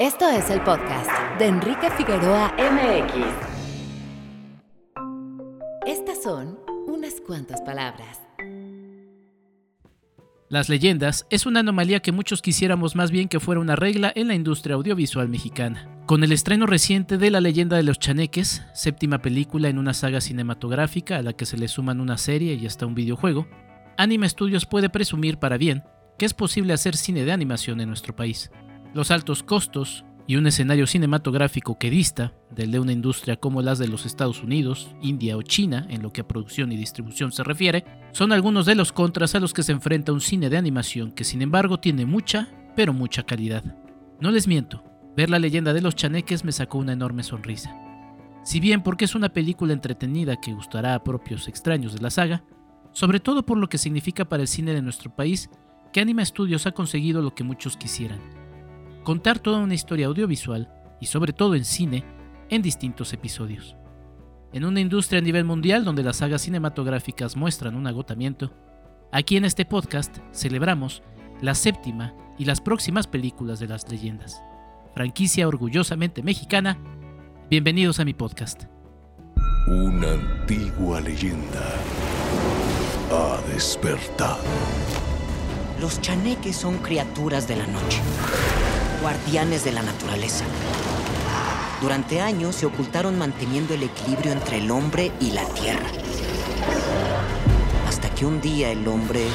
Esto es el podcast de Enrique Figueroa MX. Estas son unas cuantas palabras. Las leyendas es una anomalía que muchos quisiéramos más bien que fuera una regla en la industria audiovisual mexicana. Con el estreno reciente de La leyenda de los chaneques, séptima película en una saga cinematográfica a la que se le suman una serie y hasta un videojuego, Anime Studios puede presumir para bien que es posible hacer cine de animación en nuestro país. Los altos costos y un escenario cinematográfico que dista del de una industria como las de los Estados Unidos, India o China en lo que a producción y distribución se refiere, son algunos de los contras a los que se enfrenta un cine de animación que sin embargo tiene mucha, pero mucha calidad. No les miento, ver la leyenda de los chaneques me sacó una enorme sonrisa. Si bien porque es una película entretenida que gustará a propios extraños de la saga, sobre todo por lo que significa para el cine de nuestro país que Anima Studios ha conseguido lo que muchos quisieran, contar toda una historia audiovisual y sobre todo en cine en distintos episodios. En una industria a nivel mundial donde las sagas cinematográficas muestran un agotamiento, aquí en este podcast celebramos la séptima y las próximas películas de las leyendas. Franquicia orgullosamente mexicana, bienvenidos a mi podcast. Una antigua leyenda ha despertado. Los chaneques son criaturas de la noche guardianes de la naturaleza. Durante años se ocultaron manteniendo el equilibrio entre el hombre y la tierra. Hasta que un día el hombre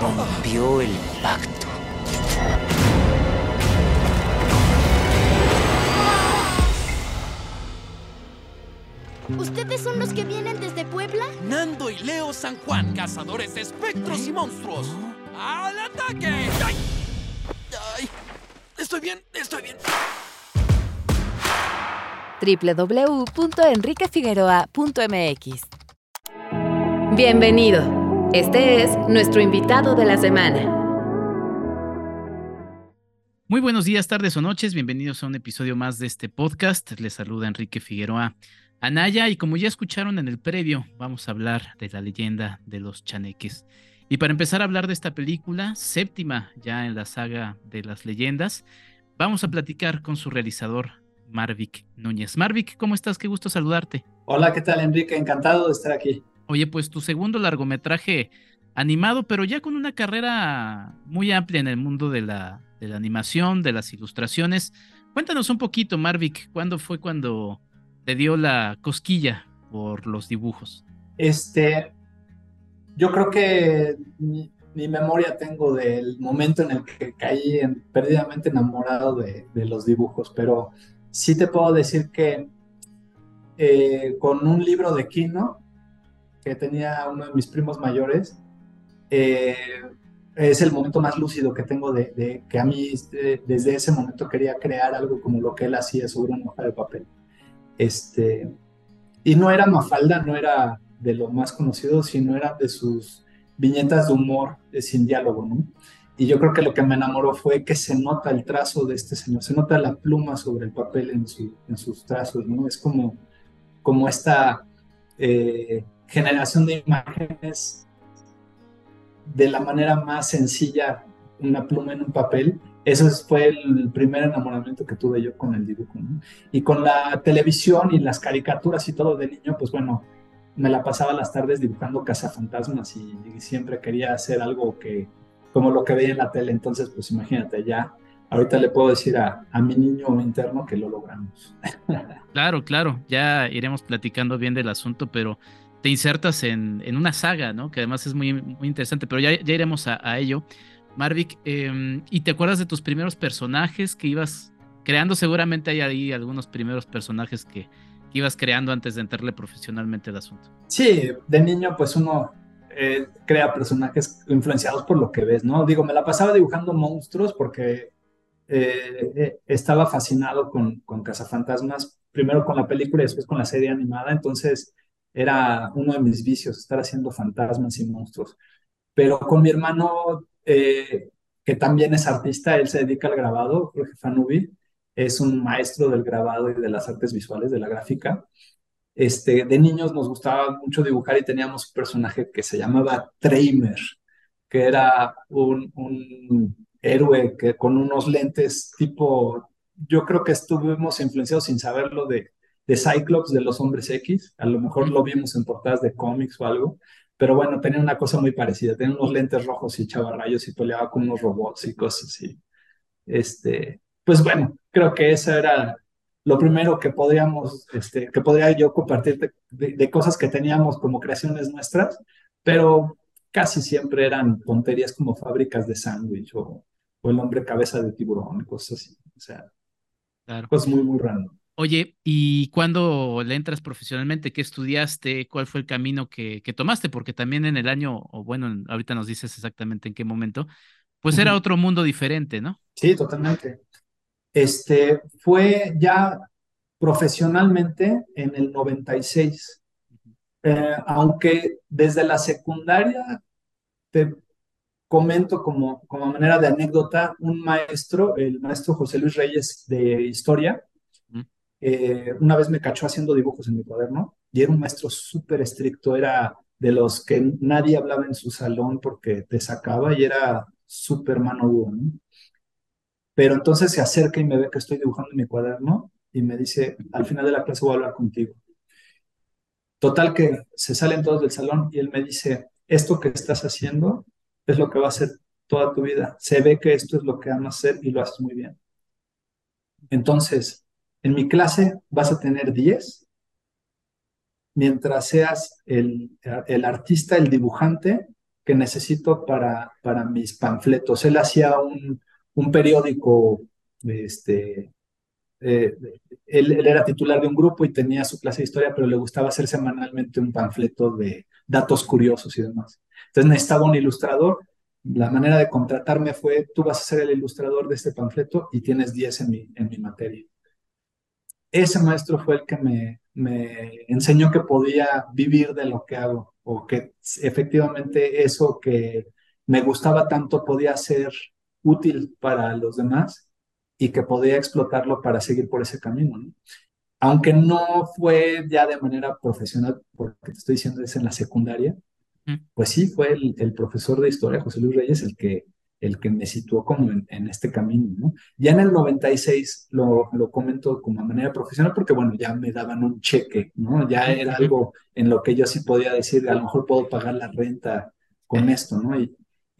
rompió el pacto. ¿Ustedes son los que vienen desde Puebla? Nando y Leo San Juan, cazadores de espectros y monstruos. ¡Al ataque! Estoy bien, estoy bien. www.enriquefigueroa.mx Bienvenido. Este es nuestro invitado de la semana. Muy buenos días, tardes o noches. Bienvenidos a un episodio más de este podcast. Les saluda Enrique Figueroa Anaya y como ya escucharon en el previo, vamos a hablar de la leyenda de los chaneques. Y para empezar a hablar de esta película, séptima ya en la saga de las leyendas, vamos a platicar con su realizador, Marvic Núñez. Marvic, ¿cómo estás? Qué gusto saludarte. Hola, ¿qué tal, Enrique? Encantado de estar aquí. Oye, pues tu segundo largometraje animado, pero ya con una carrera muy amplia en el mundo de la, de la animación, de las ilustraciones. Cuéntanos un poquito, Marvic, ¿cuándo fue cuando te dio la cosquilla por los dibujos? Este, yo creo que mi, memoria tengo del momento en el que caí perdidamente enamorado de, los dibujos, pero sí te puedo decir que eh, con un libro de Kino que tenía uno de mis primos mayores, eh, es el momento más lúcido que tengo de, que a mí este, desde ese momento quería crear algo como lo que él hacía sobre una hoja de papel. Este, y no era Mafalda, no era de lo más conocido, sino eran de sus viñetas de humor sin diálogo, ¿no? Y yo creo que lo que me enamoró fue que se nota el trazo de este señor, se nota la pluma sobre el papel en, en sus trazos, ¿no? Es como, como esta eh, generación de imágenes de la manera más sencilla, una pluma en un papel. Eso fue el primer enamoramiento que tuve yo con el dibujo. ¿no? Y con la televisión y las caricaturas y todo de niño, pues bueno, me la pasaba las tardes dibujando cazafantasmas y, y siempre quería hacer algo que, como lo que veía en la tele. Entonces, pues imagínate, ya ahorita le puedo decir a, a, mi niño interno que lo logramos. Claro, claro, ya iremos platicando bien del asunto, pero te insertas en, en una saga, ¿no? Que además es muy, muy interesante, pero ya, ya iremos a, ello. Marvic, eh, ¿y te acuerdas de tus primeros personajes que ibas creando? Seguramente hay ahí algunos primeros personajes que, ibas creando antes de entrarle profesionalmente al asunto. Sí, de niño pues uno eh, crea personajes influenciados por lo que ves, ¿no? Digo, me la pasaba dibujando monstruos porque eh, eh, estaba fascinado con, con Cazafantasmas, primero con la película y después con la serie animada, entonces era uno de mis vicios, estar haciendo fantasmas y monstruos. Pero con mi hermano, que también es artista, él se dedica al grabado, Jorge Fanubi, es un maestro del grabado y de las artes visuales, de la gráfica. Este, de niños nos gustaba mucho dibujar y teníamos un personaje que se llamaba Tramer, que era un, héroe que con unos lentes tipo, yo creo que estuvimos influenciados sin saberlo de, de Cyclops de los Hombres X, a lo mejor lo vimos en portadas de cómics o algo, pero bueno, tenía una cosa muy parecida, tenía unos lentes rojos y echaba rayos y peleaba con unos robots y cosas así. Este, pues bueno, creo que eso era lo primero que podríamos, este, que podría yo compartir de, cosas que teníamos como creaciones nuestras, pero casi siempre eran tonterías como fábricas de sándwich o, el hombre cabeza de tiburón, cosas así. O sea, claro. cosas muy, muy random. Oye, ¿y cuándo le entras profesionalmente? ¿Qué estudiaste? ¿Cuál fue el camino que, que tomaste? Porque también en el año, o bueno, ahorita nos dices exactamente en qué momento, pues era otro mundo diferente, ¿no? Sí, totalmente. Este fue ya profesionalmente en el 96. Eh, aunque desde la secundaria, te comento como, como manera de anécdota, un maestro, el maestro José Luis Reyes de historia, eh, una vez me cachó haciendo dibujos en mi cuaderno y era un maestro súper estricto, era de los que nadie hablaba en su salón porque te sacaba y era súper mano dura. Pero entonces se acerca y me ve que estoy dibujando en mi cuaderno y me dice, al final de la clase voy a hablar contigo. Total que se salen todos del salón y él me dice, esto que estás haciendo es lo que va a hacer toda tu vida. Se ve que esto es lo que amas hacer y lo haces muy bien. Entonces, en mi clase vas a tener 10, mientras seas el, el artista, el dibujante que necesito para, para mis panfletos. Él hacía un, un periódico, este, eh, él, él, era titular de un grupo y tenía su clase de historia, pero le gustaba hacer semanalmente un panfleto de datos curiosos y demás. Entonces necesitaba un ilustrador. La manera de contratarme fue, tú vas a ser el ilustrador de este panfleto y tienes 10 en mi, en mi materia ese maestro fue el que me, me enseñó que podía vivir de lo que hago o que efectivamente eso que me gustaba tanto podía ser útil para los demás y que podía explotarlo para seguir por ese camino. Aunque no fue ya de manera profesional, porque te estoy diciendo es en la secundaria, pues sí, fue el, el, profesor de historia, José Luis Reyes, el que el que me situó como en, este camino, ¿no? Ya en el 96 lo, lo comento como manera profesional porque, bueno, ya me daban un cheque, ¿no? Ya era algo en lo que yo sí podía decir, a lo mejor puedo pagar la renta con esto, ¿no? Y,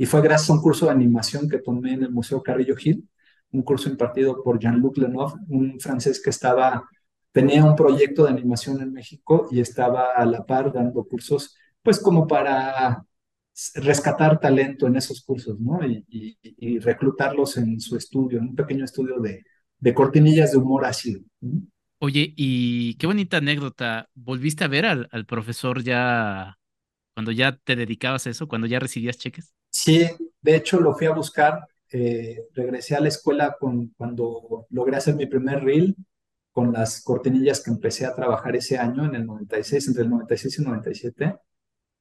y fue gracias a un curso de animación que tomé en el Museo Carrillo Gil, un curso impartido por Jean-Luc Lenoir, un francés que estaba, tenía un proyecto de animación en México y estaba a la par dando cursos, pues como para rescatar talento en esos cursos, ¿no? Y, reclutarlos en su estudio, en un pequeño estudio de, de cortinillas de humor ácido. Oye, y qué bonita anécdota. ¿Volviste a ver al, al, profesor ya cuando ya te dedicabas a eso, cuando ya recibías cheques? Sí, de hecho lo fui a buscar. Eh, regresé a la escuela con, cuando logré hacer mi primer reel con las cortinillas que empecé a trabajar ese año, en el 96, entre el 96 y el 97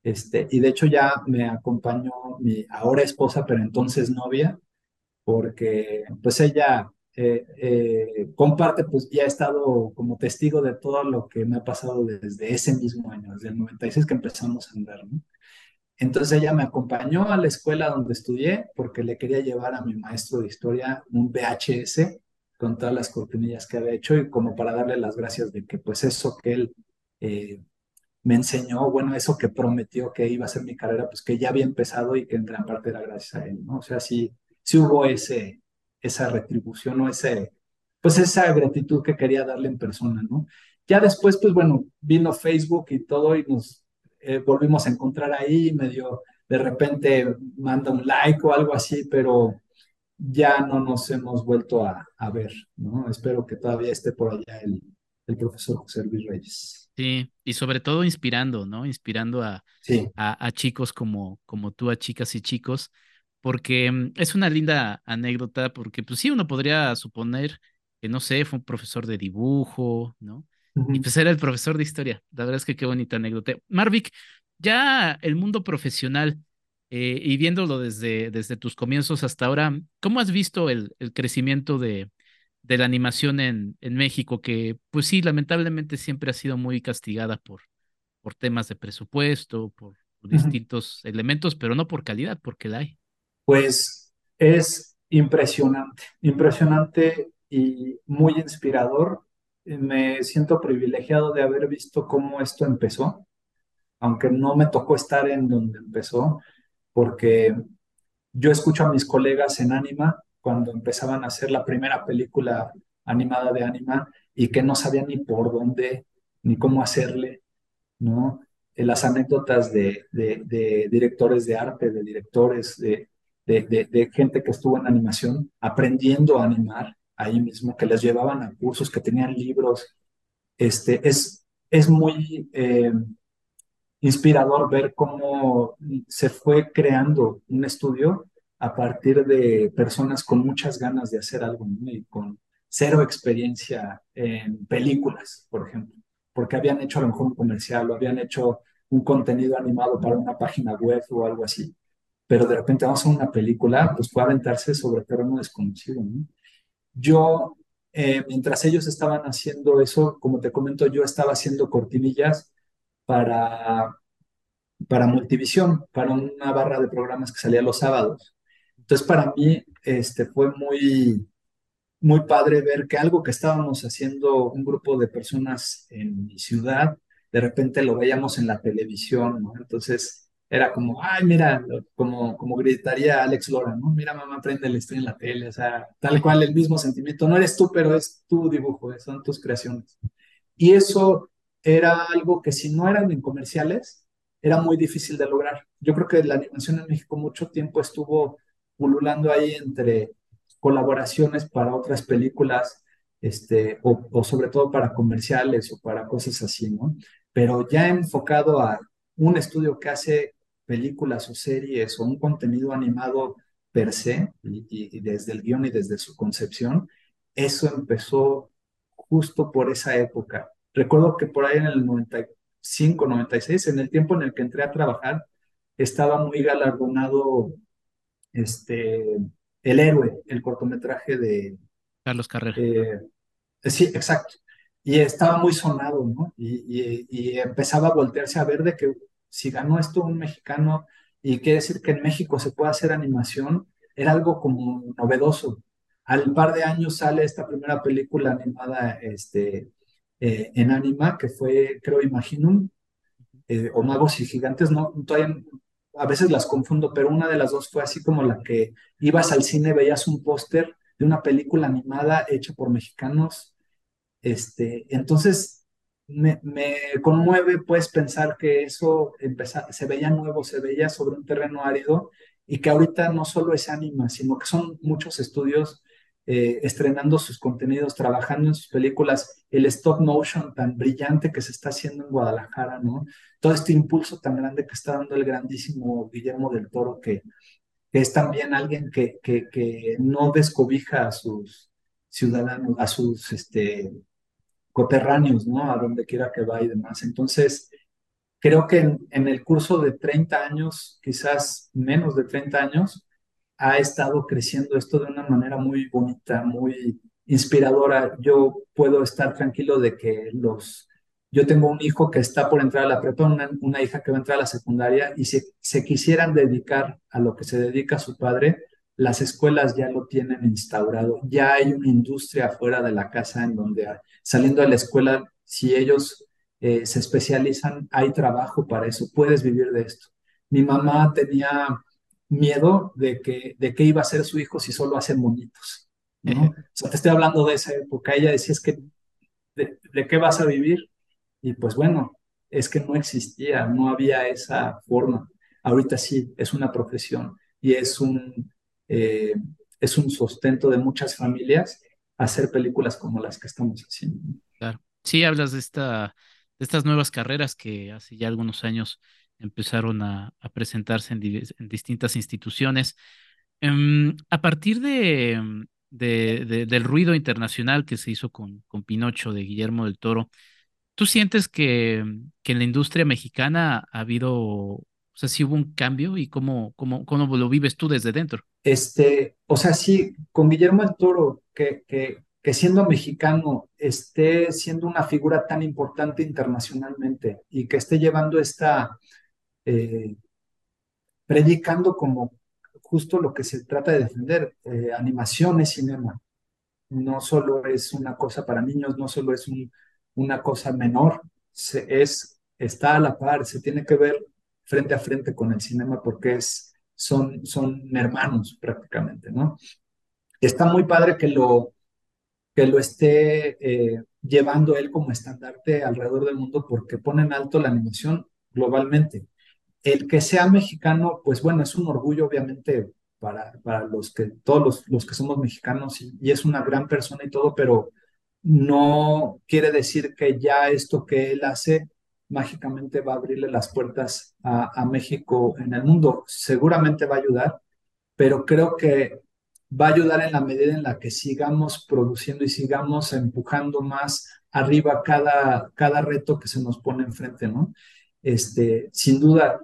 este, y de hecho ya me acompañó mi ahora esposa, pero entonces novia, porque pues ella eh, eh, comparte, pues ya ha estado como testigo de todo lo que me ha pasado desde ese mismo año, desde el 96 que empezamos a andar, ¿no? Entonces ella me acompañó a la escuela donde estudié porque le quería llevar a mi maestro de historia un VHS con todas las cortinillas que había hecho y como para darle las gracias de que pues eso que él eh, me enseñó, bueno, eso que prometió que iba a ser mi carrera, pues que ya había empezado y que en gran parte era gracias a él, ¿no? O sea, sí, hubo ese, esa retribución o ese, pues esa gratitud que quería darle en persona, ¿no? Ya después, pues bueno, vino Facebook y todo y nos eh, volvimos a encontrar ahí, medio, de repente manda un like o algo así, pero ya no nos hemos vuelto a, a ver, ¿no? Espero que todavía esté por allá el, el profesor José Luis Reyes. Sí, y sobre todo inspirando, ¿no? Inspirando a, a, chicos como, como tú, a chicas y chicos, porque mm, es una linda anécdota, porque pues sí, uno podría suponer que, no sé, fue un profesor de dibujo, ¿no? Y pues era el profesor de historia. La verdad es que qué bonita anécdota. Marvic, ya el mundo profesional, eh, y viéndolo desde, desde tus comienzos hasta ahora, ¿cómo has visto el, el crecimiento de, de la animación en, en México, que pues sí, lamentablemente siempre ha sido muy castigada por, por temas de presupuesto, por, distintos elementos, pero no por calidad, porque la hay. Pues es impresionante, impresionante y muy inspirador. Me siento privilegiado de haber visto cómo esto empezó, aunque no me tocó estar en donde empezó, porque yo escucho a mis colegas en Anima cuando empezaban a hacer la primera película animada de Anima y que no sabían ni por dónde ni cómo hacerle, ¿no? Eh, las anécdotas de, de, directores de arte, de directores, de, de, gente que estuvo en animación aprendiendo a animar ahí mismo, que les llevaban a cursos, que tenían libros. Este, es, es muy eh, inspirador ver cómo se fue creando un estudio a partir de personas con muchas ganas de hacer algo y con cero experiencia en películas, por ejemplo, porque habían hecho a lo mejor un comercial o habían hecho un contenido animado para una página web o algo así. Pero de repente vamos a una película, pues fue aventarse sobre terreno desconocido. Yo, eh, mientras ellos estaban haciendo eso, como te comento, yo estaba haciendo cortinillas para, para Multivisión, para una barra de programas que salía los sábados. Entonces, para mí, este, fue muy, muy padre ver que algo que estábamos haciendo un grupo de personas en mi ciudad, de repente lo veíamos en la televisión. Entonces era como, ay, mira, como, como gritaría Alex Lora, ¿no? Mira, mamá, prende estoy en la tele, o sea, tal cual el mismo sentimiento. No eres tú, pero es tu dibujo, son tus creaciones. Y eso era algo que si no eran en comerciales, era muy difícil de lograr. Yo creo que la animación en México mucho tiempo estuvo pululando ahí entre colaboraciones para otras películas, este, o, sobre todo para comerciales o para cosas así, ¿no? Pero ya enfocado a un estudio que hace películas o series o un contenido animado per se, y, desde el guion y desde su concepción, eso empezó justo por esa época. Recuerdo que por ahí en el 95, 96, en el tiempo en el que entré a trabajar, estaba muy galardonado este, el héroe, el cortometraje de... Carlos Carrera. Eh, sí, exacto. Y estaba muy sonado, ¿no? Y, empezaba a voltearse a ver de que si ganó esto un mexicano y quiere decir que en México se puede hacer animación, era algo como novedoso. Al par de años sale esta primera película animada este, eh, en Anima, que fue, creo, Imaginum, eh, o Magos y Gigantes, no, todavía a veces las confundo, pero una de las dos fue así como la que ibas al cine, veías un póster de una película animada hecha por mexicanos. Este, entonces, me, conmueve pues pensar que eso se veía nuevo, se veía sobre un terreno árido y que ahorita no solo es anima, sino que son muchos estudios eh, estrenando sus contenidos, trabajando en sus películas, el stop motion tan brillante que se está haciendo en Guadalajara, ¿no? Todo este impulso tan grande que está dando el grandísimo Guillermo del Toro, que, es también alguien que, que, que, no descobija a sus ciudadanos, a sus este, coterráneos, ¿no? A donde quiera que va y demás. Entonces, creo que en, en el curso de 30 años, quizás menos de 30 años, ha estado creciendo esto de una manera muy bonita, muy inspiradora. Yo puedo estar tranquilo de que los... Yo tengo un hijo que está por entrar a la prepa, una, hija que va a entrar a la secundaria, y si se quisieran dedicar a lo que se dedica su padre, las escuelas ya lo tienen instaurado. Ya hay una industria fuera de la casa en donde saliendo de la escuela, si ellos eh, se especializan, hay trabajo para eso, puedes vivir de esto. Mi mamá tenía miedo de que, de qué iba a ser su hijo si solo hacen monitos. ¿no? o sea, te estoy hablando de esa época. Ella decía, es que, de, qué vas a vivir? Y pues bueno, es que no existía, no había esa forma. Ahorita sí, es una profesión y es un, eh, es un sustento de muchas familias hacer películas como las que estamos haciendo. Claro. Sí, hablas de, esta, de estas nuevas carreras que hace ya algunos años empezaron a, presentarse en, distintas instituciones. Em, a partir de, del ruido internacional que se hizo con, con Pinocho de Guillermo del Toro, ¿tú sientes que, que en la industria mexicana ha habido, o sea, si hubo un cambio y cómo, cómo, cómo lo vives tú desde dentro? Este, o sea, sí, con Guillermo del Toro, que, que, que siendo mexicano esté siendo una figura tan importante internacionalmente y que esté llevando esta, eh, predicando como justo lo que se trata de defender. Eh, animación es cinema. No solo es una cosa para niños, no solo es una cosa menor, se, es, está a la par, se tiene que ver frente a frente con el cinema porque es, son, son hermanos prácticamente, ¿no? Está muy padre que lo, que lo esté eh, llevando él como estandarte alrededor del mundo porque pone en alto la animación globalmente. El que sea mexicano, pues bueno, es un orgullo obviamente para, para los que, todos los, los que somos mexicanos y, y, es una gran persona y todo, pero no quiere decir que ya esto que él hace mágicamente va a abrirle las puertas a, México en el mundo. Seguramente va a ayudar, pero creo que va a ayudar en la medida en la que sigamos produciendo y sigamos empujando más arriba cada, cada reto que se nos pone enfrente, ¿no? Este, sin duda,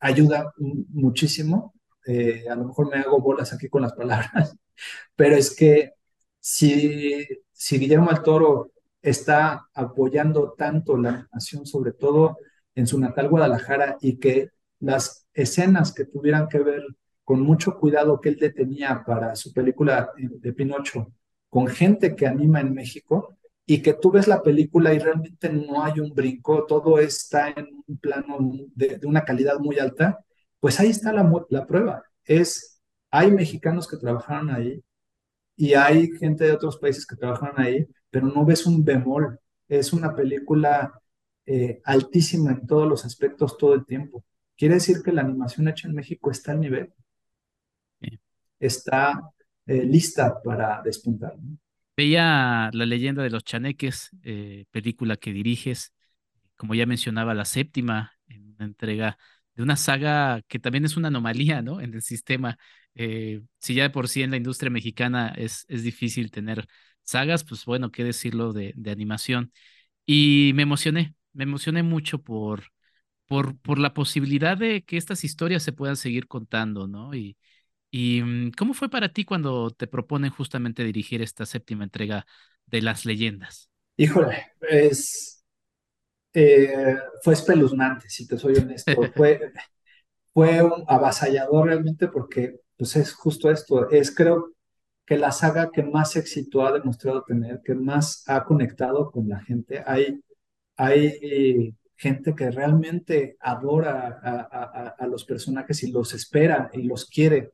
ayuda muchísimo. Eh, a lo mejor me hago bolas aquí con las palabras, pero es que si, si Guillermo del Toro está apoyando tanto la animación, sobre todo en su natal Guadalajara, y que las escenas que tuvieran que ver con mucho cuidado que él detenía para su película de Pinocho, con gente que anima en México, y que tú ves la película y realmente no hay un brinco, todo está en un plano de, una calidad muy alta, pues ahí está la, la prueba. Es, hay mexicanos que trabajaron ahí y hay gente de otros países que trabajaron ahí, pero no ves un bemol. Es una película eh, altísima en todos los aspectos todo el tiempo. Quiere decir que la animación hecha en México está al nivel. Está eh, lista para despuntar. Veía La leyenda de los chaneques, eh, película que diriges, como ya mencionaba, la séptima en una entrega de una saga que también es una anomalía, ¿no? En el sistema. Eh, si ya de por sí en la industria mexicana es, es difícil tener sagas, pues bueno, qué decirlo de, de animación. Y me emocioné, me emocioné mucho por, por, por la posibilidad de que estas historias se puedan seguir contando, ¿no? Y, ¿Y mm, cómo fue para ti cuando te proponen justamente dirigir esta séptima entrega de las leyendas? Híjole, es, eh, fue espeluznante, si te soy honesto. fue, fue un avasallador realmente porque pues es justo esto. Es creo que la saga que más éxito ha demostrado tener, que más ha conectado con la gente. Hay, hay gente que realmente adora a, a los personajes y los espera y los quiere.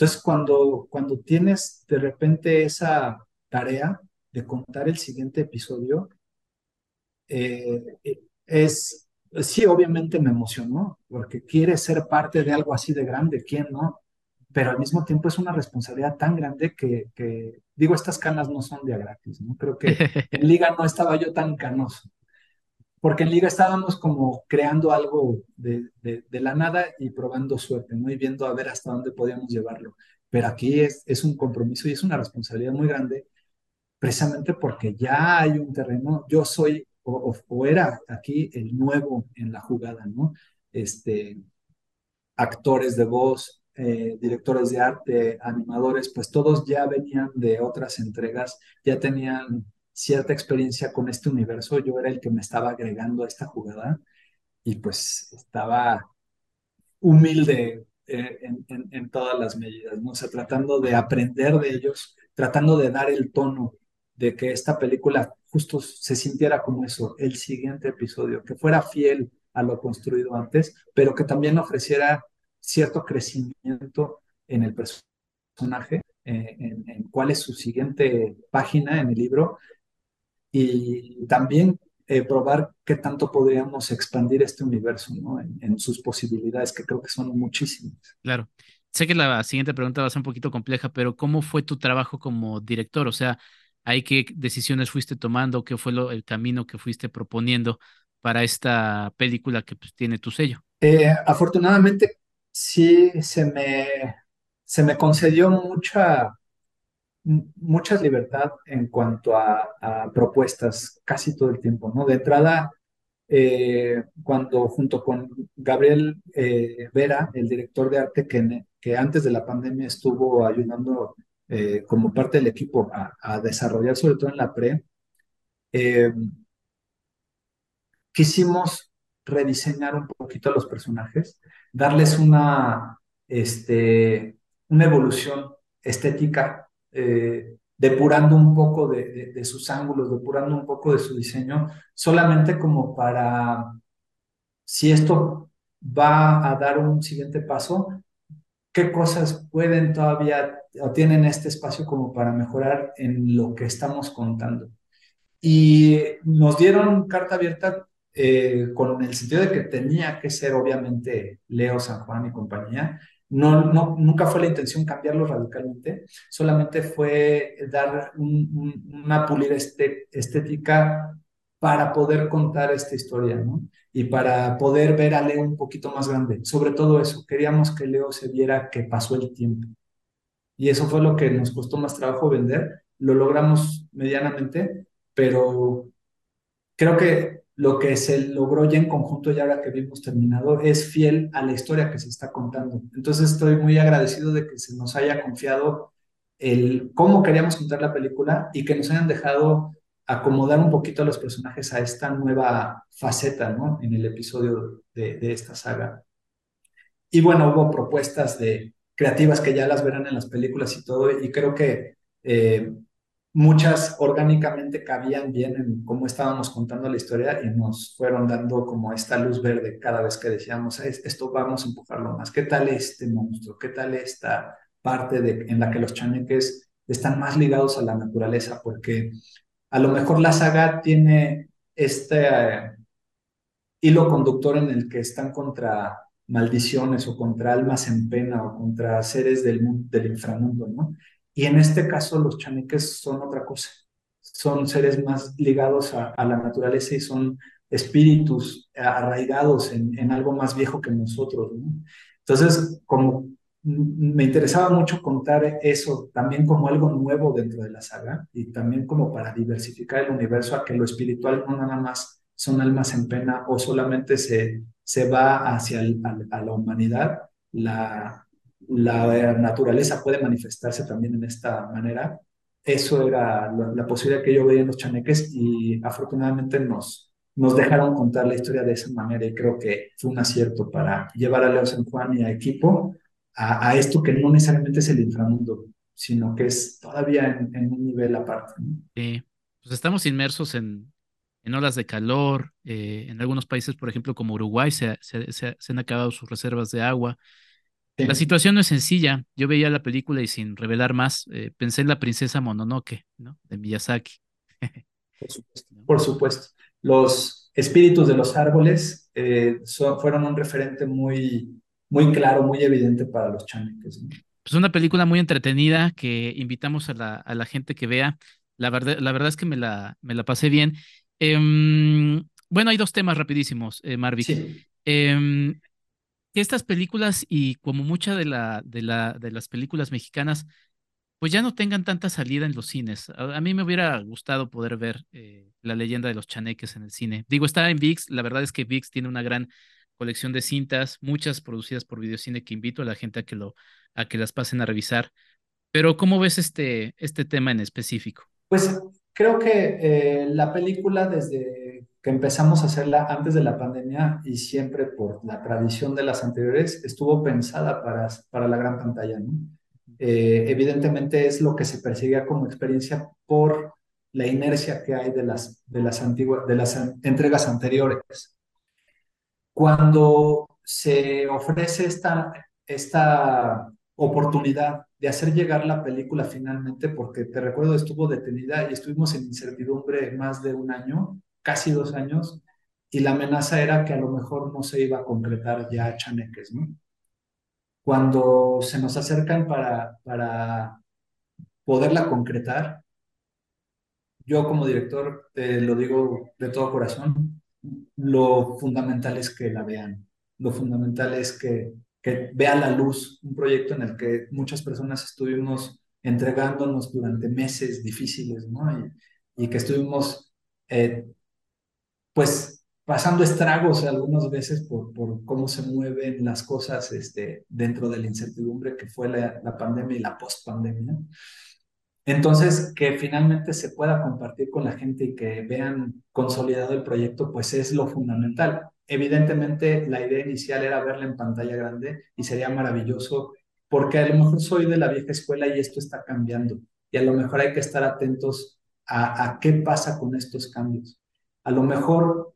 Entonces, cuando, cuando tienes de repente esa tarea de contar el siguiente episodio, eh, es, sí, obviamente me emocionó, porque quiere ser parte de algo así de grande, ¿quién no? Pero al mismo tiempo es una responsabilidad tan grande que, que digo, estas canas no son de gratis, ¿no? Creo que en liga no estaba yo tan canoso porque en liga estábamos como creando algo de, de, la nada y probando suerte, ¿no? Y viendo a ver hasta dónde podíamos llevarlo. Pero aquí es, es un compromiso y es una responsabilidad muy grande, precisamente porque ya hay un terreno, yo soy o, o, era aquí el nuevo en la jugada, ¿no? Este, actores de voz, eh, directores de arte, animadores, pues todos ya venían de otras entregas, ya tenían cierta experiencia con este universo, yo era el que me estaba agregando a esta jugada y pues estaba humilde eh, en, todas las medidas, ¿no? O sea, tratando de aprender de ellos, tratando de dar el tono de que esta película justo se sintiera como eso, el siguiente episodio, que fuera fiel a lo construido antes, pero que también ofreciera cierto crecimiento en el personaje, eh, en, en, cuál es su siguiente página en el libro y también eh, probar qué tanto podríamos expandir este universo ¿no? en, sus posibilidades, que creo que son muchísimas. Claro. Sé que la siguiente pregunta va a ser un poquito compleja, pero ¿cómo fue tu trabajo como director? O sea, ¿hay qué decisiones fuiste tomando? ¿Qué fue el camino que fuiste proponiendo para esta película que pues, tiene tu sello? Eh, afortunadamente, sí se me, se me concedió mucha mucha libertad en cuanto a, propuestas casi todo el tiempo, ¿no? De entrada, eh, cuando junto con Gabriel eh, Vera, el director de arte que antes de la pandemia estuvo ayudando eh, como parte del equipo a, desarrollar, sobre todo en la pre, quisimos rediseñar un poquito a los personajes, darles una este, una evolución estética, eh, depurando un poco de, de, sus ángulos, depurando un poco de su diseño, solamente como para, si esto va a dar un siguiente paso, qué cosas pueden todavía o tienen este espacio como para mejorar en lo que estamos contando. Y nos dieron carta abierta eh, con el sentido de que tenía que ser obviamente Leo, San Juan y compañía, no, no, nunca fue la intención cambiarlo radicalmente, solamente fue dar una este, estética para poder contar esta historia, ¿no? Y para poder ver a Leo un poquito más grande. Sobre todo eso, queríamos que Leo se viera que pasó el tiempo. Y eso fue lo que nos costó más trabajo vender. Lo logramos medianamente, pero creo que lo que se logró ya en conjunto, ya ahora que vimos terminado, es fiel a la historia que se está contando. Entonces estoy muy agradecido de que se nos haya confiado el cómo queríamos contar la película y que nos hayan dejado acomodar un poquito a los personajes a esta nueva faceta, ¿no? En el episodio de, esta saga. Y bueno, hubo propuestas de creativas que ya las verán en las películas y todo, y creo que eh, muchas orgánicamente cabían bien en cómo estábamos contando la historia y nos fueron dando como esta luz verde cada vez que decíamos, esto vamos a empujarlo más. ¿Qué tal este monstruo? ¿Qué tal esta parte de, en la que los chaneques están más ligados a la naturaleza? Porque a lo mejor la saga tiene este eh, hilo conductor en el que están contra maldiciones o contra almas en pena o contra seres del, del inframundo, ¿no? Y en este caso los chaneques son otra cosa, son seres más ligados a, la naturaleza y son espíritus arraigados en, algo más viejo que nosotros. Entonces, como me interesaba mucho contar eso también como algo nuevo dentro de la saga y también como para diversificar el universo a que lo espiritual no nada más son almas en pena o solamente se, se va hacia la humanidad, la, la naturaleza puede manifestarse también en esta manera. Eso era la, posibilidad que yo veía en los chaneques y afortunadamente nos, nos dejaron contar la historia de esa manera y creo que fue un acierto para llevar a Leo San Juan y a equipo a, esto que no necesariamente es el inframundo, sino que es todavía en, un nivel aparte. Sí, pues estamos inmersos en, en olas de calor, eh, en algunos países, por ejemplo, como Uruguay, se, se, han acabado sus reservas de agua. La situación no es sencilla. Yo veía la película y sin revelar más, eh, pensé en la princesa Mononoke, ¿no? De Miyazaki. Por supuesto. Los espíritus de los árboles eh, fueron un referente muy, muy claro, muy evidente para los chaneques. Pues una película muy entretenida que invitamos a la, a la gente que vea. La verdad, la verdad es que me la, me la pasé bien. Em, bueno, hay dos temas rapidísimos, eh. Sí. Que estas películas y como muchas de, la, de, la, de las películas mexicanas, pues ya no tengan tanta salida en los cines. A, mí me hubiera gustado poder ver eh, La leyenda de los chaneques en el cine. Digo, está en VIX, la verdad es que VIX tiene una gran colección de cintas, muchas producidas por Videocine que invito a la gente a que, lo, a que las pasen a revisar. Pero ¿cómo ves este, este tema en específico? Pues creo que eh, la película desde que empezamos a hacerla antes de la pandemia y siempre por la tradición de las anteriores, estuvo pensada para, para la gran pantalla. ¿no? Eh, evidentemente es lo que se perseguía como experiencia por la inercia que hay de las, de las, antiguas, de las entregas anteriores. Cuando se ofrece esta, esta oportunidad de hacer llegar la película finalmente, porque te recuerdo, estuvo detenida y estuvimos en incertidumbre más de un año, casi dos años, y la amenaza era que a lo mejor no se iba a concretar ya Chaneques, ¿no? Cuando se nos acercan para, para poderla concretar, yo como director, te lo digo de todo corazón, lo fundamental es que la vean, lo fundamental es que que vea la luz, un proyecto en el que muchas personas estuvimos entregándonos durante meses difíciles, ¿no? Y, que estuvimos, eh, pues, pasando estragos algunas veces por, por cómo se mueven las cosas este, dentro de la incertidumbre que fue la, la pandemia y la post-pandemia. Entonces, que finalmente se pueda compartir con la gente y que vean consolidado el proyecto, pues es lo fundamental Evidentemente, la idea inicial era verla en pantalla grande y sería maravilloso, porque a lo mejor soy de la vieja escuela y esto está cambiando. Y a lo mejor hay que estar atentos a, qué pasa con estos cambios. A lo mejor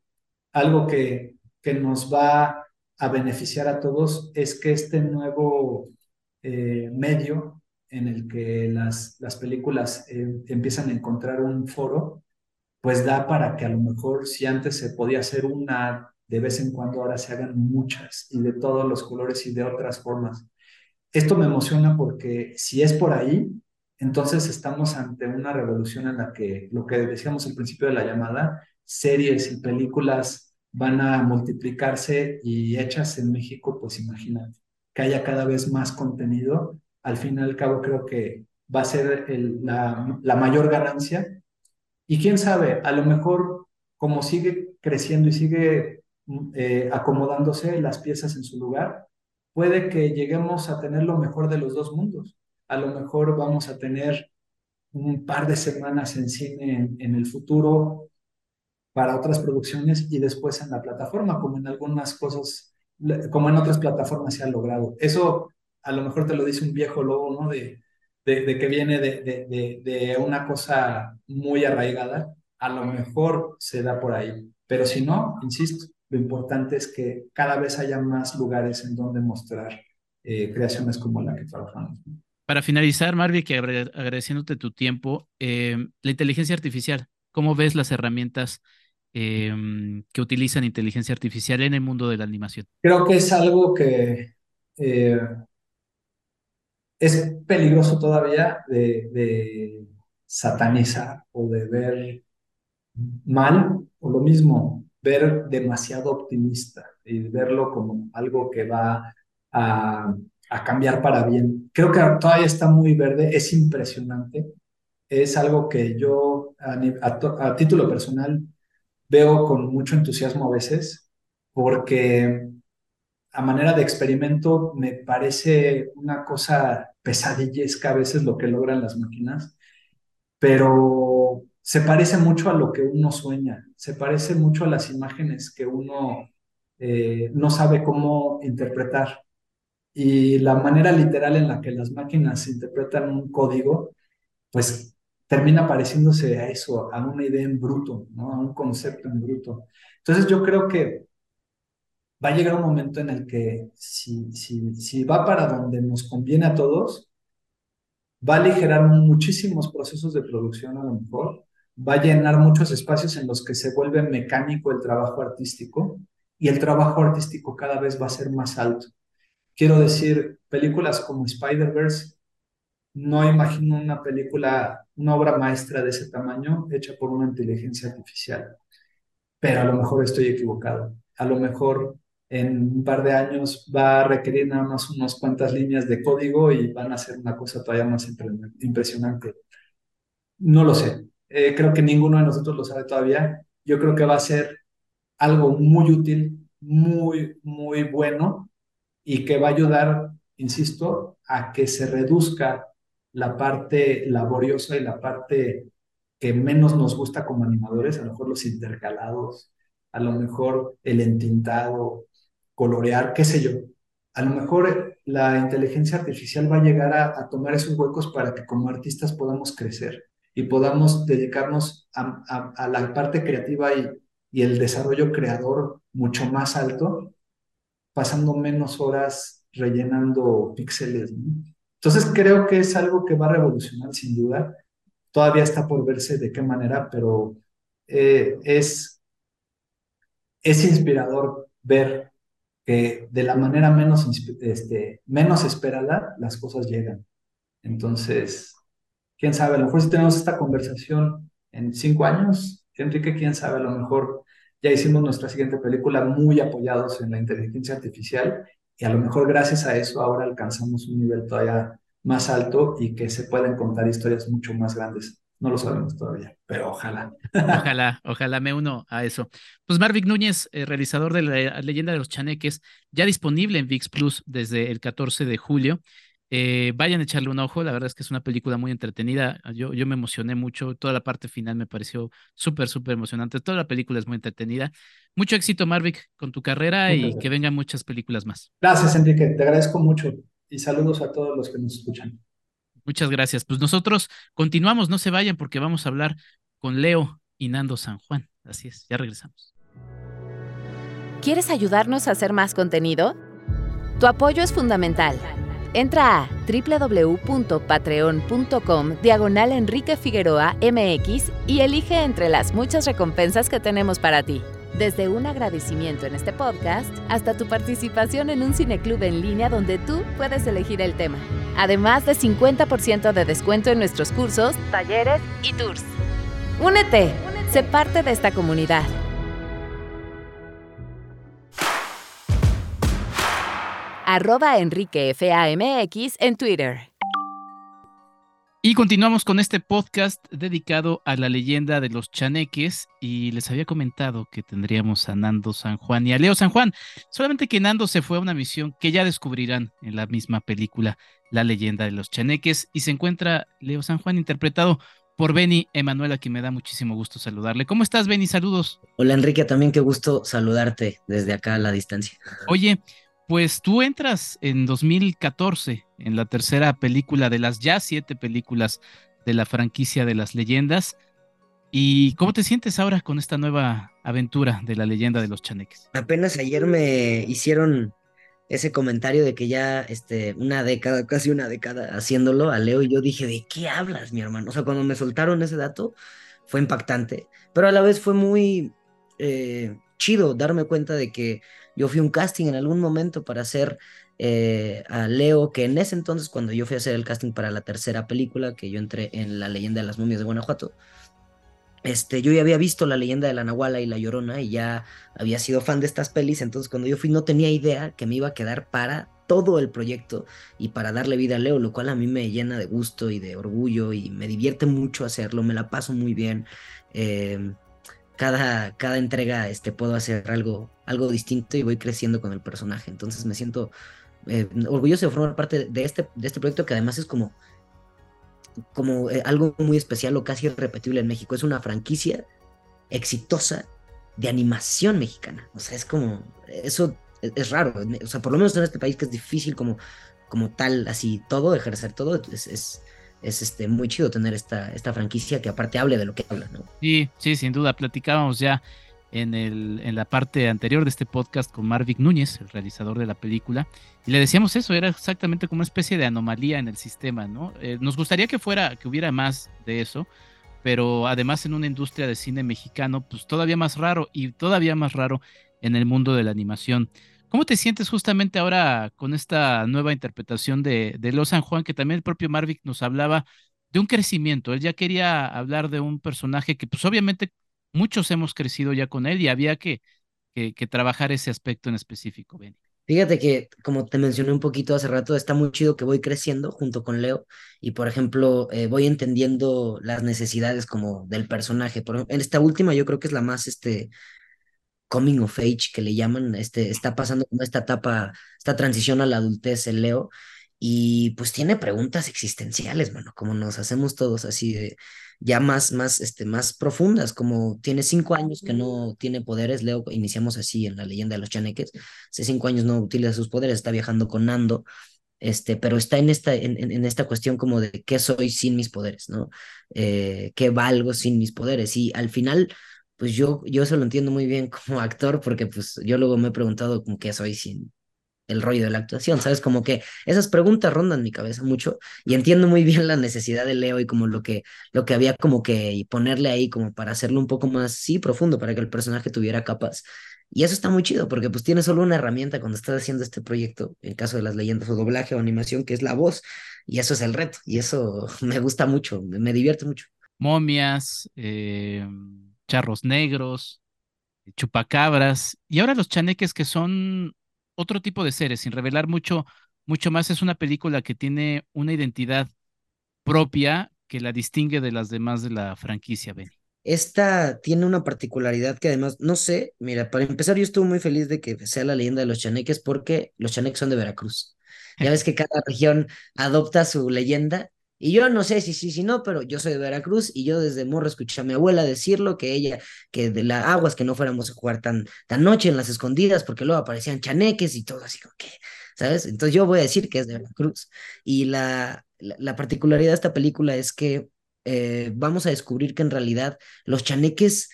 algo que, que nos va a beneficiar a todos es que este nuevo eh, medio en el que las, las películas eh, empiezan a encontrar un foro, pues da para que a lo mejor si antes se podía hacer una de vez en cuando, ahora se hagan muchas y de todos los colores y de otras formas. Esto me emociona porque si es por ahí, entonces estamos ante una revolución en la que lo que decíamos al principio de la llamada, series y películas van a multiplicarse y hechas en México, pues imagínate, que haya cada vez más contenido. Al fin y al cabo creo que va a ser la, mayor ganancia. Y quién sabe, a lo mejor como sigue creciendo y sigue eh, acomodándose las piezas en su lugar, puede que lleguemos a tener lo mejor de los dos mundos. A lo mejor vamos a tener un par de semanas en cine en, el futuro para otras producciones y después en la plataforma, como en algunas cosas, como en otras plataformas se ha logrado. Eso a lo mejor te lo dice un viejo lobo, ¿no? De, de, que viene de, de, de, una cosa muy arraigada, a lo mejor se da por ahí. Pero si no, insisto, lo importante es que cada vez haya más lugares en donde mostrar eh, creaciones como la que trabajamos. Para finalizar, que agradeciéndote tu tiempo, eh, la inteligencia artificial, ¿cómo ves las herramientas em, que utilizan inteligencia artificial en el mundo de la animación? Creo que es algo que eh, es peligroso todavía de, satanizar o de ver mal, o lo mismo, ver demasiado optimista y verlo como algo que va a, cambiar para bien. Creo que todavía está muy verde, es impresionante, es algo que yo a, título personal veo con mucho entusiasmo a veces, porque a manera de experimento me parece una cosa pesadillesca a veces lo que logran las máquinas, pero se parece mucho a lo que uno sueña, se parece mucho a las imágenes que uno eh, no sabe cómo interpretar. Y la manera literal en la que las máquinas interpretan un código, pues termina pareciéndose a eso, a una idea en bruto, ¿no? a un concepto en bruto. Entonces yo creo que va a llegar un momento en el que si, si, si va para donde nos conviene a todos, va a aligerar muchísimos procesos de producción a lo mejor, va a llenar muchos espacios en los que se vuelve mecánico el trabajo artístico y el trabajo artístico cada vez va a ser más alto. Quiero decir, películas como Spider-Verse, no imagino una película, una obra maestra de ese tamaño hecha por una inteligencia artificial, pero a lo mejor estoy equivocado. A lo mejor en un par de años va a requerir nada más unas cuantas líneas de código y van a ser una cosa todavía más impresionante. No lo sé, eh, creo que ninguno de nosotros lo sabe todavía. Yo creo que va a ser algo muy útil, muy, muy bueno y que va a ayudar, insisto, a que se reduzca la parte laboriosa y la parte que menos nos gusta como animadores, a lo mejor los intercalados, a lo mejor el entintado, colorear, qué sé yo. A lo mejor la inteligencia artificial va a llegar a tomar esos huecos para que como artistas podamos crecer y podamos dedicarnos a, la parte creativa y, y, el desarrollo creador mucho más alto, pasando menos horas rellenando píxeles. Entonces creo que es algo que va a revolucionar sin duda. Todavía está por verse de qué manera, pero eh, es, es inspirador ver que de la manera menos, este, menos esperada las cosas llegan. Entonces, quién sabe, a lo mejor si tenemos esta conversación en cinco años, Enrique, quién sabe, a lo mejor ya hicimos nuestra siguiente película muy apoyados en la inteligencia artificial y a lo mejor gracias a eso ahora alcanzamos un nivel todavía más alto y que se pueden contar historias mucho más grandes. No lo sabemos todavía, pero ojalá. Ojalá, ojalá me uno a eso. Pues Marvic Núñez, eh, realizador de la leyenda de los chaneques, ya disponible en VIX Plus desde el 14 de julio. Eh, vayan a echarle un ojo, la verdad es que es una película muy entretenida. Yo, yo me emocioné mucho, toda la parte final me pareció súper, súper emocionante. Toda la película es muy entretenida. Mucho éxito, Marvick, con tu carrera y que vengan muchas películas más. Gracias, Enrique, te agradezco mucho y saludos a todos los que nos escuchan. Muchas gracias. Pues nosotros continuamos, no se vayan porque vamos a hablar con Leo y Nando San Juan. Así es, ya regresamos. ¿Quieres ayudarnos a hacer más contenido? Tu apoyo es fundamental. Entra a www.patreon.com diagonal Enrique Figueroa MX y elige entre las muchas recompensas que tenemos para ti. Desde un agradecimiento en este podcast hasta tu participación en un cineclub en línea donde tú puedes elegir el tema. Además de 50% de descuento en nuestros cursos, talleres y tours. Únete, sé parte de esta comunidad. Arroba Enrique FAMX en Twitter. Y continuamos con este podcast dedicado a la leyenda de los chaneques y les había comentado que tendríamos a Nando San Juan y a Leo San Juan, solamente que Nando se fue a una misión que ya descubrirán en la misma película, La leyenda de los chaneques, y se encuentra Leo San Juan interpretado por Benny Emanuel, a quien me da muchísimo gusto saludarle. ¿Cómo estás, Benny? Saludos. Hola, Enrique, también qué gusto saludarte desde acá a la distancia. Oye, pues tú entras en 2014 en la tercera película de las ya siete películas de la franquicia de las leyendas. ¿Y cómo te sientes ahora con esta nueva aventura de la leyenda de los chaneques? Apenas ayer me hicieron ese comentario de que ya este, una década, casi una década haciéndolo a Leo y yo dije, ¿de qué hablas, mi hermano? O sea, cuando me soltaron ese dato fue impactante, pero a la vez fue muy eh, chido darme cuenta de que yo fui un casting en algún momento para hacer eh, a Leo, que en ese entonces, cuando yo fui a hacer el casting para la tercera película, que yo entré en La leyenda de las momias de Guanajuato, este, yo ya había visto La leyenda de la Nahuala y La Llorona y ya había sido fan de estas pelis, entonces cuando yo fui no tenía idea que me iba a quedar para todo el proyecto y para darle vida a Leo, lo cual a mí me llena de gusto y de orgullo y me divierte mucho hacerlo, me la paso muy bien. Eh, cada, cada entrega este, puedo hacer algo, algo distinto y voy creciendo con el personaje. Entonces me siento eh, orgulloso de formar parte de este, de este proyecto que además es como, como eh, algo muy especial o casi irrepetible en México. Es una franquicia exitosa de animación mexicana. O sea, es como, eso es, raro. O sea, por lo menos en este país que es difícil como, como tal, así todo, ejercer todo, es, es es este, muy chido tener esta, esta franquicia que aparte hable de lo que habla, ¿no? Sí, sí, sin duda. Platicábamos ya en, el, en la parte anterior de este podcast con Marvick Núñez, el realizador de la película, y le decíamos eso, era exactamente como una especie de anomalía en el sistema, ¿no? Eh, nos gustaría que fuera, que hubiera más de eso, pero además en una industria de cine mexicano, pues todavía más raro y todavía más raro en el mundo de la animación. ¿Cómo te sientes justamente ahora con esta nueva interpretación de, de Lo San Juan, que también el propio Marvick nos hablaba de un crecimiento? Él ya quería hablar de un personaje que pues obviamente muchos hemos crecido ya con él y había que, trabajar ese aspecto en específico, Benny. Fíjate que, como te mencioné un poquito hace rato, está muy chido que voy creciendo junto con Leo y, por ejemplo, eh, voy entendiendo las necesidades como del personaje. Por, en esta última yo creo que es la más, este, coming of age que le llaman, este, está pasando como esta etapa, esta transición a la adultez, el Leo, y pues tiene preguntas existenciales, mano, como nos hacemos todos así de ya más, más, este, más profundas, como tiene cinco años que no tiene poderes, Leo, iniciamos así en la leyenda de los chaneques, hace cinco años no utiliza sus poderes, está viajando con Nando, este, pero está en esta, en, en esta cuestión como de qué soy sin mis poderes, ¿no? Eh, ¿Qué valgo sin mis poderes? Y al final pues yo, yo eso lo entiendo muy bien como actor, porque pues yo luego me he preguntado como qué soy sin el rollo de la actuación, ¿sabes? Como que esas preguntas rondan mi cabeza mucho y entiendo muy bien la necesidad de Leo y como lo que, lo que había como que ponerle ahí como para hacerlo un poco más, sí, profundo, para que el personaje tuviera capas. Y eso está muy chido, porque pues tienes solo una herramienta cuando estás haciendo este proyecto, en caso de las leyendas o doblaje o animación, que es la voz, y eso es el reto, y eso me gusta mucho, me, divierte mucho. Momias, eh charros negros, chupacabras, y ahora los chaneques que son otro tipo de seres, sin revelar mucho, mucho más. Es una película que tiene una identidad propia que la distingue de las demás de la franquicia, Benny. Esta tiene una particularidad que además, no sé, mira, para empezar yo estuve muy feliz de que sea la leyenda de los chaneques porque los chaneques son de Veracruz. Ya ves que cada región adopta su leyenda. Y yo no sé si sí, si no, pero yo soy de Veracruz y yo desde morro escuché a mi abuela decirlo, que ella, que de las aguas que no fuéramos a jugar tan, tan noche en las escondidas, porque luego aparecían chaneques y todo así que, ¿sabes? Entonces yo voy a decir que es de Veracruz. Y la, la, particularidad de esta película es que eh, vamos a descubrir que en realidad los chaneques,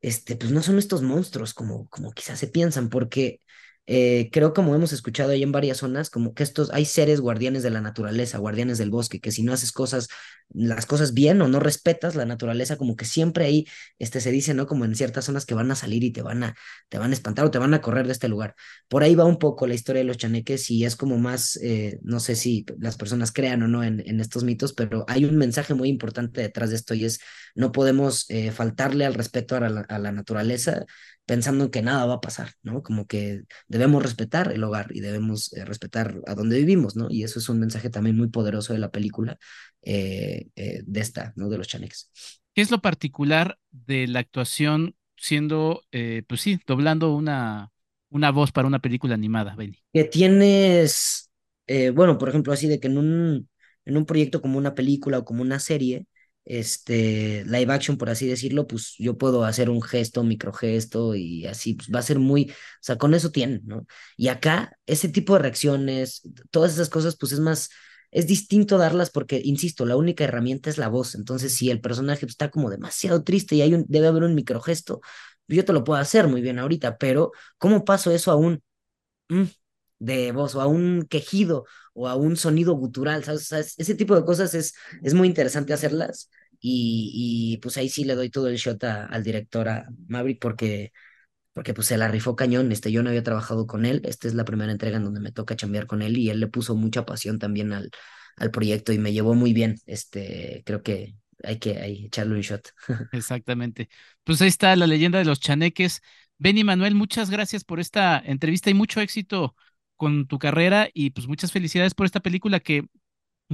este, pues no son estos monstruos como, como quizás se piensan, porque eh, creo como hemos escuchado ahí en varias zonas, como que estos, hay seres guardianes de la naturaleza, guardianes del bosque, que si no haces cosas, las cosas bien o no respetas la naturaleza, como que siempre ahí este, se dice, ¿no? Como en ciertas zonas que van a salir y te van a, te van a espantar o te van a correr de este lugar. Por ahí va un poco la historia de los chaneques y es como más, eh, no sé si las personas crean o no en, estos mitos, pero hay un mensaje muy importante detrás de esto y es, no podemos eh, faltarle al respeto a la, a la naturaleza pensando en que nada va a pasar, ¿no? Como que debemos respetar el hogar y debemos eh, respetar a donde vivimos, ¿no? Y eso es un mensaje también muy poderoso de la película eh, eh, de esta, ¿no? De los Chaneques. ¿Qué es lo particular de la actuación siendo, pues sí, doblando una, una voz para una película animada, Benny? Que tienes, bueno, por ejemplo, así de que en un, en un proyecto como una película o como una serie, este, live action, por así decirlo, pues yo puedo hacer un gesto, microgesto y así, pues va a ser muy, o sea, con eso tienen, ¿no? Y acá, ese tipo de reacciones, todas esas cosas, pues es más, es distinto darlas porque, insisto, la única herramienta es la voz. Entonces, si el personaje está como demasiado triste y hay un, debe haber un microgesto, yo te lo puedo hacer muy bien ahorita, pero ¿cómo paso eso a un mm, de voz o a un quejido o a un sonido gutural, ¿sabes? ese tipo de cosas es, es muy interesante hacerlas y, y pues ahí sí le doy todo el shot al director, a Maverick, porque, porque pues se la rifó cañón, este, yo no había trabajado con él, esta es la primera entrega en donde me toca chambear con él y él le puso mucha pasión también al, al proyecto y me llevó muy bien, este, creo que hay que echarle un shot. Exactamente. Pues ahí está la leyenda de los chaneques. Benny Manuel, muchas gracias por esta entrevista y mucho éxito con tu carrera y pues muchas felicidades por esta película que,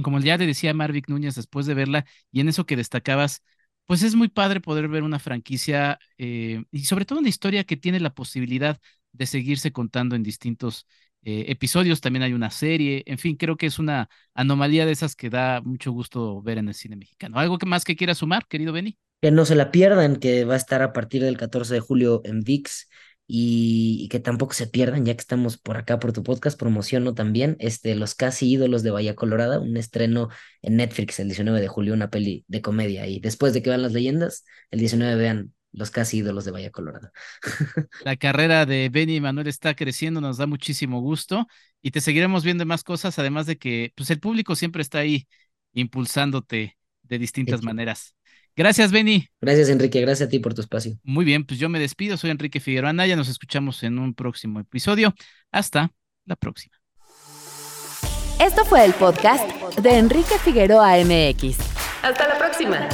como ya le decía Marvick Núñez después de verla y en eso que destacabas, pues es muy padre poder ver una franquicia eh, y sobre todo una historia que tiene la posibilidad de seguirse contando en distintos eh, episodios. También hay una serie, en fin, creo que es una anomalía de esas que da mucho gusto ver en el cine mexicano. ¿Algo que más que quiera sumar, querido Benny? Que no se la pierdan, que va a estar a partir del 14 de julio en VIX y, que tampoco se pierdan, ya que estamos por acá por tu podcast, promociono también este, Los Casi Ídolos de Bahía Colorada, un estreno en Netflix el 19 de julio, una peli de comedia. Y después de que vean las leyendas, el 19 vean Los Casi Ídolos de Bahía Colorada. La carrera de Benny y Manuel está creciendo, nos da muchísimo gusto y te seguiremos viendo más cosas, además de que pues, el público siempre está ahí impulsándote de distintas maneras. Gracias, Benny. Gracias, Enrique. Gracias a ti por tu espacio. Muy bien, pues yo me despido. Soy Enrique Figueroa Anaya. Nos escuchamos en un próximo episodio. Hasta la próxima. Esto fue el podcast de Enrique Figueroa MX. Hasta la próxima.